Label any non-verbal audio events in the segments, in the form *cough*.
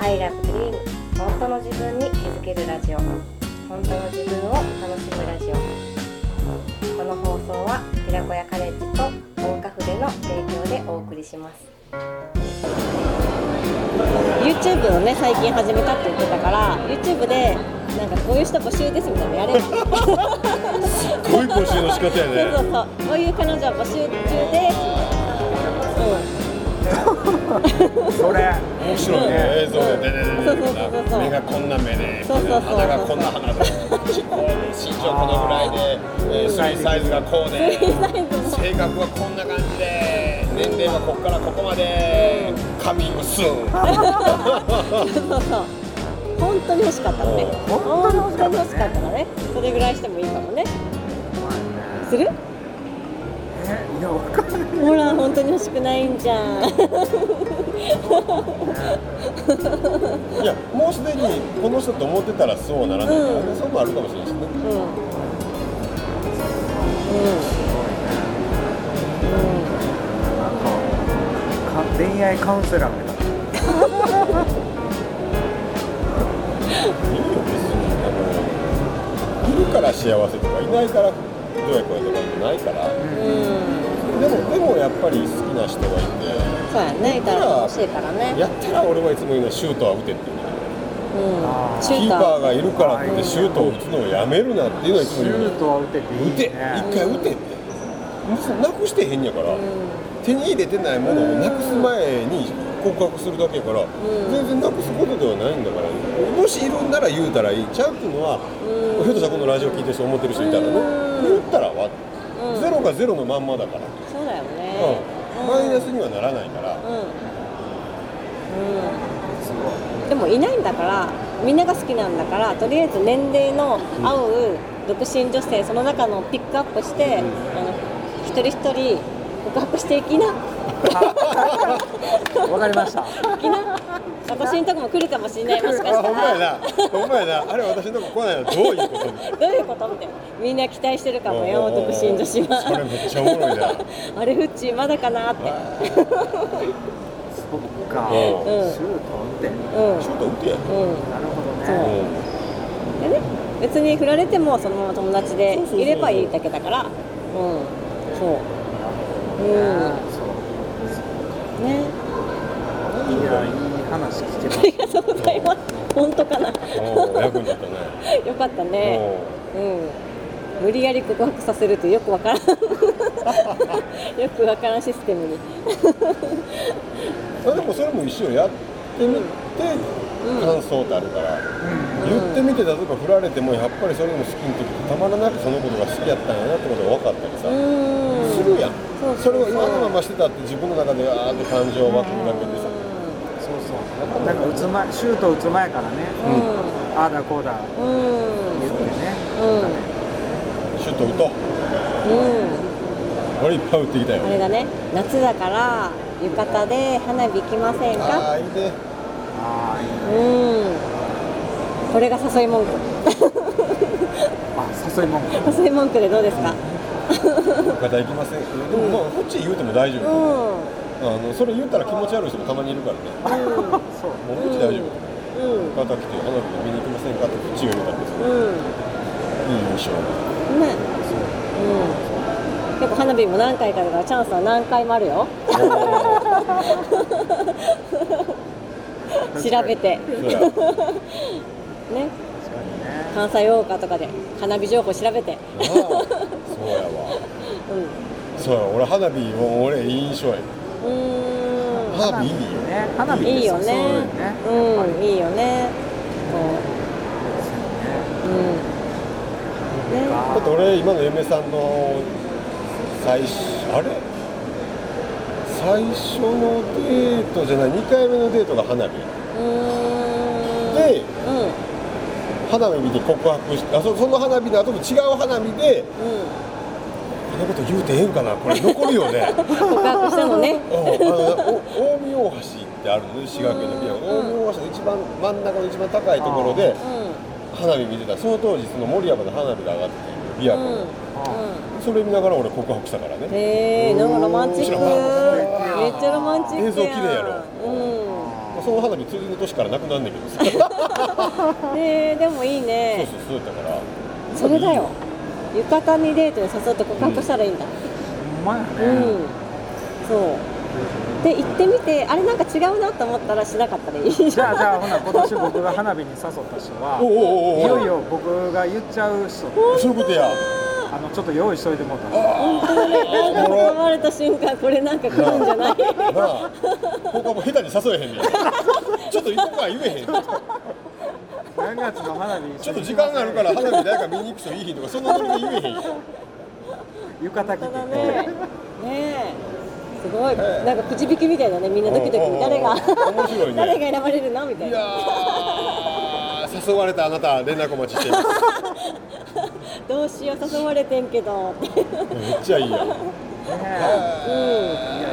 I love dream 本当の自分に気づけるラジオ。本当の自分を楽しむラジオ。この放送は寺子屋カレッジと大岡筆の提供でお送りします。YouTube をね最近始めたって言ってたから YouTube でなんかこういう人募集ですみたいなのやればそ *laughs* うすごい募集の仕方やね。そうそうこういう彼女募集中ですそれ面白いね。映像でね。ねね。そうそうそうそう目がこんな目で鼻がこんな鼻でこうで身長このぐらいでえー。スリーサイズがこうで。性格はこんな感じで。年齢はここからここまで。カミングスーン。本当に欲しかったのね。お本当に欲しかったのね。それぐらいしてもいいかもね。する？えいやわかんないほら本当に欲しくないんじゃん。いやもうすでにこの人と思ってたらそうはならないからね、うん。そうもあるかもしれないしね。うん。うん。か恋愛カウンセラーみたいいいよ別にいるから幸せとかいないからどうやこうやとかないから。うんでもでもやっぱり好きな人がいて。そうやねいたら欲しいからね。やったら俺はいつも言うのはシュートは打てって。言うん。キーパーがいるからってシュートを打つのをやめるなっていうのはいつもシ言うのュートは打てていい打てね一回打てって。なくしてへんやから、手に入れてないものをなくす前に告白するだけやから、全然なくすことではないんだからもしいるんなら言うたらいいちゃうっていうのは、ひょっとしたらこのラジオ聞いてる人思ってる人いたらね、言ったらわ、うん。ゼロがゼロのまんまだから、そマイナスにはならないから、うん。うん。でもいないんだからみんなが好きなんだからとりあえず年齢の合う独身女性その中のピックアップして、あの一人一人告白していきな *laughs* わかりました。私のとこも来るかもしれない。もしかしたあほんまやらな。ほんまやな。あれ私のとこ来ないのどういうことどういうことみたいな。みんな期待してるかもよおうおうおう。独身女子それはめっちゃおもろいな。*laughs* あれフッチーまだかなって。そっか。うん。シュート打ってうん。シュート打てやうん。なるほどね。でね別に振られてもそのまま友達でいればいいだけだから。うん。そう。うん。そうね。いやいい話聞けまありがとうございます本当かな役に立ったねよかったねうん無理やり告白させるとよくわからんよくわからんシステムにあでもそれも一緒やってみて感想ってあるから、言ってみて例えば振られてもやっぱりそれでも好きに時たまらなくそのことが好きやったんやなってことが分かったりさ、うんするやん。そうそうそう。れを今のまましてたって自分の中であーって感情湧くだけでさ、そうそうなんか打つ前シュート打つ前からね。ああだこうだ。うん。うん言ってね。うん。シュート打とう。うん。俺いっぱい打ってきたよ。あれだね夏だから浴衣で花火行きませんあか？あいいね。ああいいうん。これが誘い文句。あ誘い文句。*laughs* 誘い文句でどうですか？浴衣行きませんでもまあこっち言うても大丈う。夫、ん。あのそれ言ったら気持ち悪い人もたまにいるからね。もうこっち大丈夫、う。ん。浴衣着て花火見に行きませんかってこっちが言うたってさうん。いい印象ね。う。ん。結構花火も何回かだからチャンスは何回もあるよ。調べて。ね。関西大岡とかで花火情報調べてやわ。うそうや俺花火も俺いい印象や。んうーん。花火いいよね。花火いいよね。誘うんいいよね。そう。うん。ね。だって俺今の嫁さんの最初あれ？最初のデートじゃない？2回目のデートが花火うーん。花火見て告白してあそその花火の後も違う花火でうこんなこと言うてええんかなこれ。残るよね。ん、告白したのね。うん。あのお近江大橋ってあるのね滋賀県の近江大橋の一番真ん中の一番高いところでう花火見てた。その当時その森山の花火が上がってて琵琶んうん。湖の、うそれ見ながら俺告白したからね。んへえなんかロマンチック。面めっちゃロマンチック映像綺麗やろ。うその花火次の年からなくなんねんけど。*laughs* さえでもいいそうねそうそうやったから。それだよ浴衣にデートに誘って告白したらいいんだ。ほんまやうん、ね、そう。で行ってみてあれなんか違うなと思ったらしなかったらいいじゃあじゃあほな今年僕が花火に誘った人は *laughs* いよいよ僕が言っちゃう人。そういうことや。あのちょっと用意しといてもらった。本当だね。なんか誘われた瞬間これなんか来るんじゃない？なあ。他も下手に誘えへんねん。ちょっと行こうか言えへん何月の花火？ちょっと時間があるから花火誰か見に行く人いいひんとかそんなノリで言えへん浴衣着て。ね。ねえ。すごい。なんかくじ引きみたいだねみんなドキドキ。誰が面白いね。誰が選ばれるの？みたいいなやー誘われたあなた連絡お待ちしています。*laughs* どうしよう誘われてんけど。めっちゃいいやん。ね *laughs* うん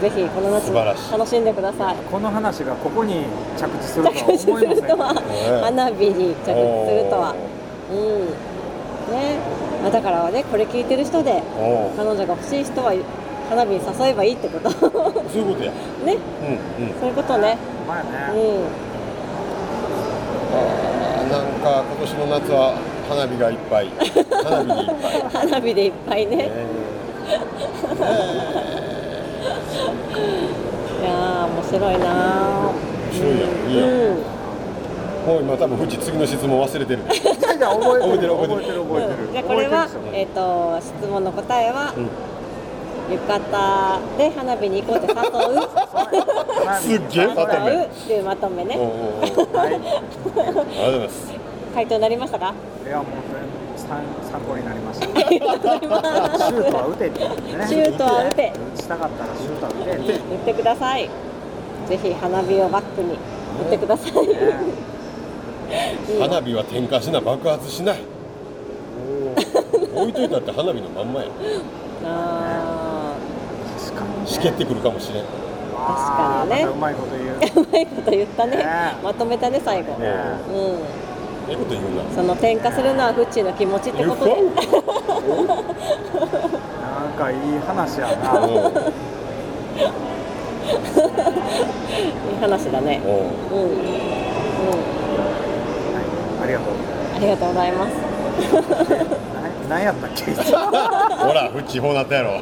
ぜひこの夏楽しんでください。この話がここに着地するとは着地す思いません。るとはね花火に着地するとは。うん。ね。まあだからねこれ聞いてる人で彼女が欲しい人は花火に誘えばいいってこと。*laughs* そういうことや。ね。うんうん。そういうことね。まやうねん。あーなんか今年の夏は花火がいっぱい。花火にいっぱい。*laughs* 花火でいっぱいね。ねいやー面白いな。ー面白いやん。いいやん。うん。もう今多分藤次の質問忘れてる。覚えてる覚えてる覚えてる。覚えてるじゃあこれは覚えっ、と質問の答えは、うん。浴衣で花火に行こうって誘すっげえまとめ。誘うっていうまとめね。おうおうおう。はい。ありがとうございます。回答になりましたか？いやもう参参考になりました。ありがとうございます。シュートは打てってね。シュートは打て。打ちたかったらシュートは打てって。言ってくださいぜひ花火をバックに打ってください、*laughs* 花火は点火しな爆発しない。置いといたって花火のまんまや。あ確かにしけってくるかもしれん。確かにね。うまいこと言う。ーうまいこと言ったね。ね。まとめたね最後、ね。うん。ええこと言うな。その転化するのはフッチーの気持ちってことで。いいなんかいい話やなおう話だね。おう。うん。うん。ありがとう。ありがとうございます。な何やったっけ？*laughs* ほらフッチーこうなったやろ。も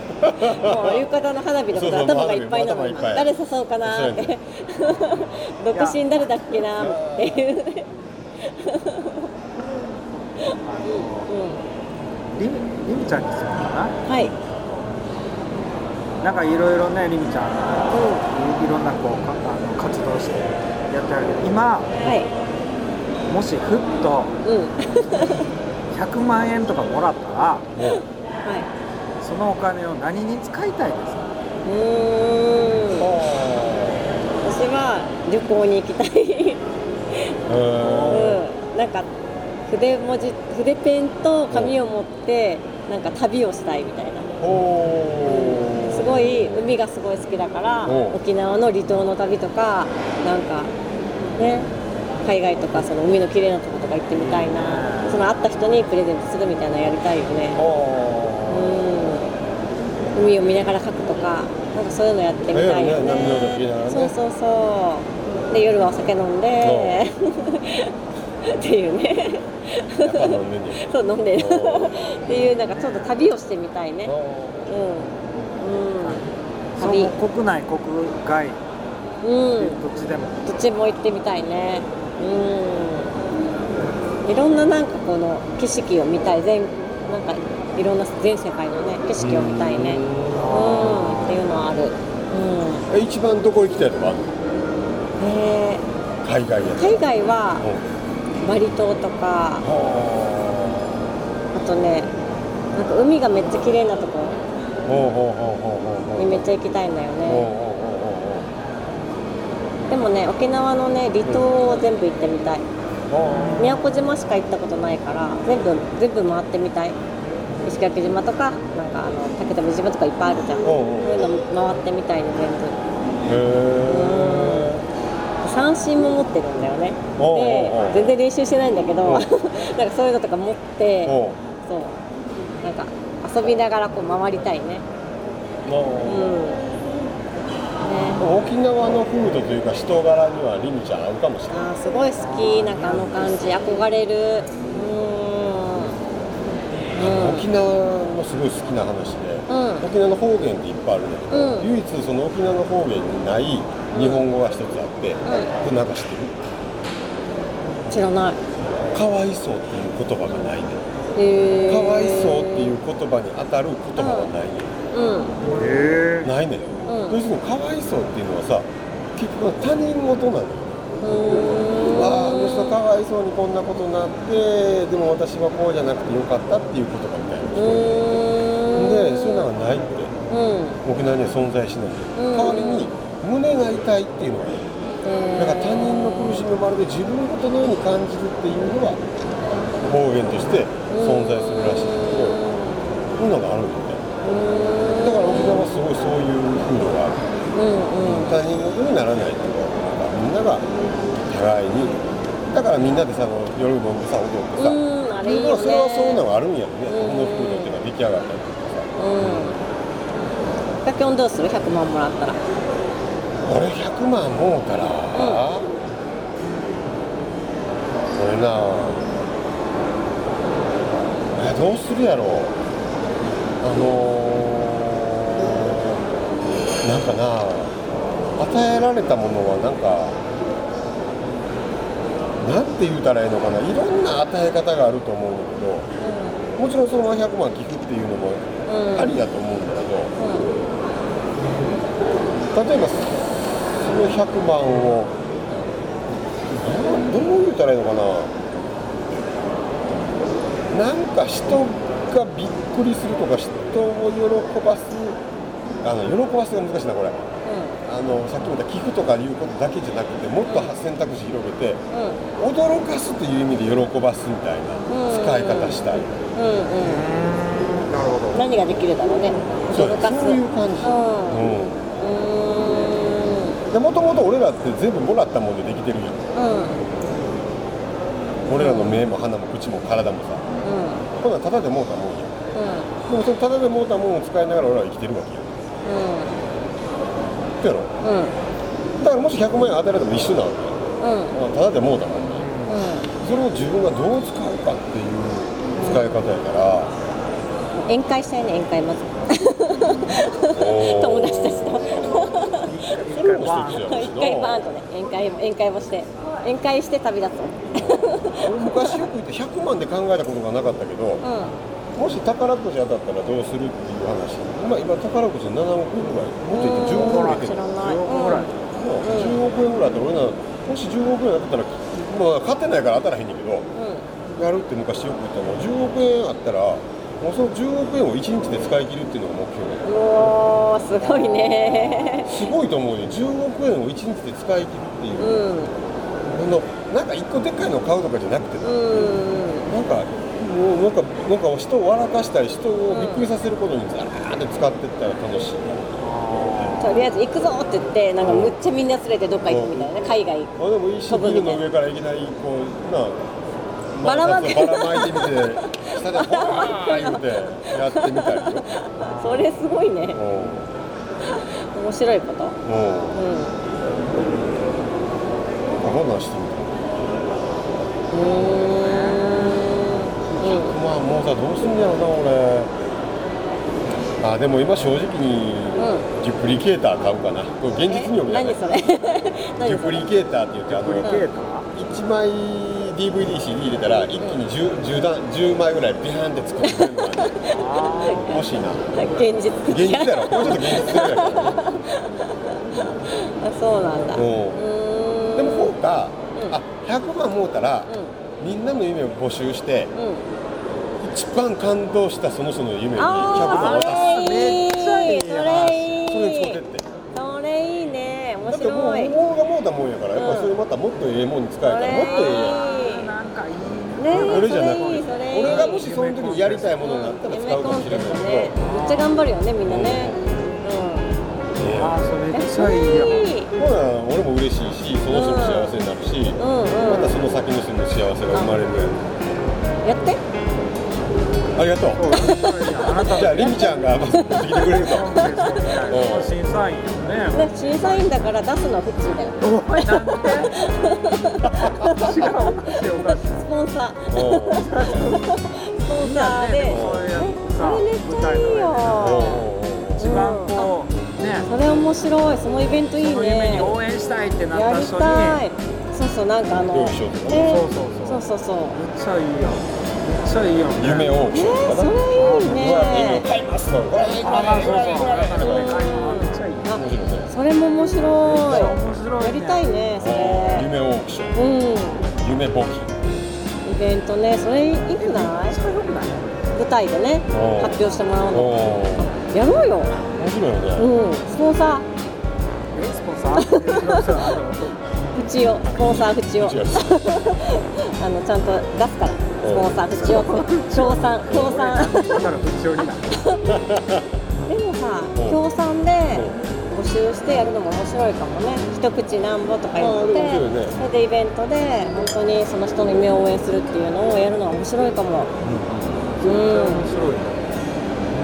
う浴衣の花火のことそうそう頭がいっぱいなの頭いっぱい。誰誘おうかなって。独身誰だっけなっていう。ねあのりみりみちゃんにするのかうんはいななんかいろいろねりみちゃんいいろんなこうかあの活動してやってあるけど今はい。もしふっとうん。100万円とかもらったらはい。そのお金を何に使いたいですか？うーん。私は旅行に行きたい。うん。なんか筆文字筆ペンと紙を持ってなんか旅をしたいみたいな。すごい海がすごい好きだから沖縄の離島の旅とかなんかね海外とかその海の綺麗なとことか行ってみたいな。その会った人にプレゼントするみたいなのやりたいよね。う。ん。海を見ながら描くとかなんかそういうのやってみたいよね。そうそうそう。で夜はお酒飲んで *laughs* っていうね。そう飲んでる。っていうなんかちょっと旅をしてみたいね。うん。うん旅。国内国外。うん。どっちでも。どっちも行ってみたいね。うん。いろんななんかこの景色を見たい。全なんかいろんな全世界のね景色を見たいね。うん。っていうのはある。うん。え一番どこ行きたいとかあるの？で海外や海外はうん。バリ島とか。はあとねなんか海がめっちゃ綺麗なとこにめっちゃ行きたいんだよね。でもね沖縄のね離島を全部行ってみたい。宮古島しか行ったことないから全部全部回ってみたい。石垣島とかなんかあの竹富島とかいっぱいあるじゃん。おそういうの回ってみたいね全部。へ三振も持ってるんだよね。で全然練習してないんだけど *laughs* なんかそういうのとか持ってそう。なんか遊びながらこう回りたいね。まあうん。ね。沖縄の風土というか人柄にはりみちゃん合うかもしれない。あーすごい好きなんかあの感じ憧れる。うん。沖縄のすごい好きな話で、うん。沖縄の方言っていっぱいあるんだけど、うん。唯一その沖縄の方言にない日本語が一つあって、これなん。か知ってる知らない。かわいそうっていう言葉がないねかわいそうっていう言葉に当たる言葉はないね、うん。へえないね、うん。要するにかわいそうっていうのはさ結局他人事なのよ。あああの人かわいそうにこんなことになってでも私はこうじゃなくてよかったっていう言葉みたいなでそういうのがないって。うん。沖縄には存在しない。うん。代わりに胸が痛いっていうのがねだから他人の苦しみをまるで自分事のように感じるっていうのは方言として存在するらしいんだけどそういうのがあるんだよね。だから沖縄はすごいそういう風土がある。うんうん。他人事にならないっていうかみんなが互いに。だからみんなでさ夜飲んでさ踊ってさ、うんあれいいよねそれはそういうのがあるんやろね、うんこの風土っていうのが出来上がったりとかさ。うん。ガキョンどうする？100万もらったら。俺100万もうたら、俺なえどうするやろあのー、なんかな与えられたものはなんかなんて言うたらいいのかな。いろんな与え方があると思うんだけどもちろんそのまま100万寄付っていうのもうん。ありだと思うんだけど、う例えばその100万をなどう言ったらいいのかなか人がびっくりするとか人を喜ばすあの喜ばすが難しいなこれ。あのさっきも言った寄付とかいうことだけじゃなくてもっと選択肢広げてんうん。驚かすという意味で喜ばすみたいな使い方したい、うんうんなるほど何ができるだろうね。そう驚かす。そういう感じ、うん。うん。うでもともと俺らって全部もらったもんでできてるやん。ーんうん。俺らの目も鼻も口も体もさ。うんこんなんタダでもうたもんや。うん。でもそのタダでもうたもんを使いながら俺らは生きてるわけや。そうやろ。うん。だからもし100万円与えられても一緒なわけや。うん。うんタダでもうたもんねうそれを自分がどう使うかっていう使い方やから。ん宴会したいね宴会まず。友達たちと。それも一つやろし一回バーンとね宴会も宴会もして。宴会して旅立つ俺昔よく言って100万で考えたことがなかったけどうもし宝くじ当たったらどうするっていう話。今今宝くじ7億円ぐらいもっと言って10億円ぐらいん知らない。10億ぐらい。もう10億円ぐらいだったら俺なもし10億円当たったらまあ勝ってないから当たらへんねんけどうん。やるって昔よく言ったの。は10億円あったらもうその10億円を1日で使い切るっていうのが目標。だようおーすごいね。すごいと思うよ。10億円を1日で使い切るっていう。う、んなんか1個でっかいのを買うとかじゃなくてな、うん。なんかもうなんかなんか人を笑かしたり人をびっくりさせることにザーって使ってったら楽しい。な、とりあえず行くぞって言ってなんかむっちゃみんな連れてどっか行くみたいな。ね海外。あでもいいしビルの上からいきなりこうなばらまけ。ばらまいてみて下で「ほー!」言うてやってみたりよ *laughs* それすごいね。うん。面白いこと。うん。うん。なんしてみたまあもうさどうすんやろな俺。あでも今正直にうデュプリケーター買うかな。これ現実に読み *laughs* 何それ？デ何それ？ュプリケーターって言ってあのプリケータ1枚 DVDCD 入れたら一気に 10, 10, 段10枚ぐらいビャーンって作るのが欲しいな。*laughs* 現実現実やろ。もうちょっと現実的やからあそうなんだ。でもこうか、100万もうたら、うみんなの夢を募集して一番感動したその人の夢に100万あ渡す。あそれいい。めっちゃいいなそれいいそれに使ってって。それいいね。面だってもう白い。もうがもうたもんやからやっぱうんそれまたもっとええもんに使えたらもっとええやん。ね俺じゃなく俺がもしその時にやりたいものがあったら使うかもしれないけど、ね。めっちゃ頑張るよねみんなね。うんああそれめっちゃいいよいいほら俺も嬉しいしその人も幸せになるし、うんうんまたその先の人の幸せが生まれるやん。やって。ありがと。うあなた。*laughs* じゃありみちゃんがまず持ってきてくれると。審査員よね。ね審査員だから出すのはフッチーだよ。お前なんで？*laughs* 違う。おかしいおかしいスポンサー *laughs* スポンサーで。いいよねでもそういうやつさそれめっちゃいいよ一番こうね。それ面白い。そのイベントいいその夢にね応援したいってなっやりた人に。たい。そうそうなんかあの料理そうそう。そうそうそう。そうめっちゃいいよ。めっちゃいいよ。夢オークションとかなえーそれいいね。買いますとこれいいこれいいこれいいこれいいこれいいめっちゃいいあ面白い。ねそれも面白い面白いね。やりたいねそれ。夢オークション。うん。夢募金イベントねそれいいくない？めっちゃ良くない？舞台でね発表してもらうおの。おやろうよ。面白いよね。うん。スポンサえスポンサー？ーフチオスポンサーフチオ違うあのちゃんと出すから。スポンサーフチオ協賛。協賛。*laughs* でもさうん。協賛で募集してやるのも面白いかもね。一口なんぼとか言ってね。それでイベントで本当にその人の夢を応援するっていうのをやるのは面白いかも。うん面白い。ね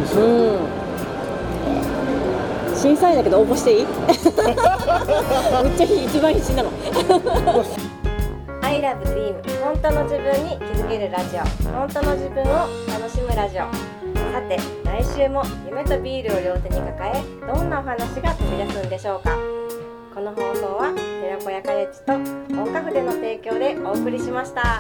面白い。うん審査員だけど応募していい？*laughs* めっちゃ一番必死なの。I love dream 本当の自分に気づけるラジオ。本当の自分を楽しむラジオ。さて来週も夢とビールを両手に抱えどんなお話が飛び出すんでしょうか？この放送は寺子屋カレッジと大カフでの提供でお送りしました。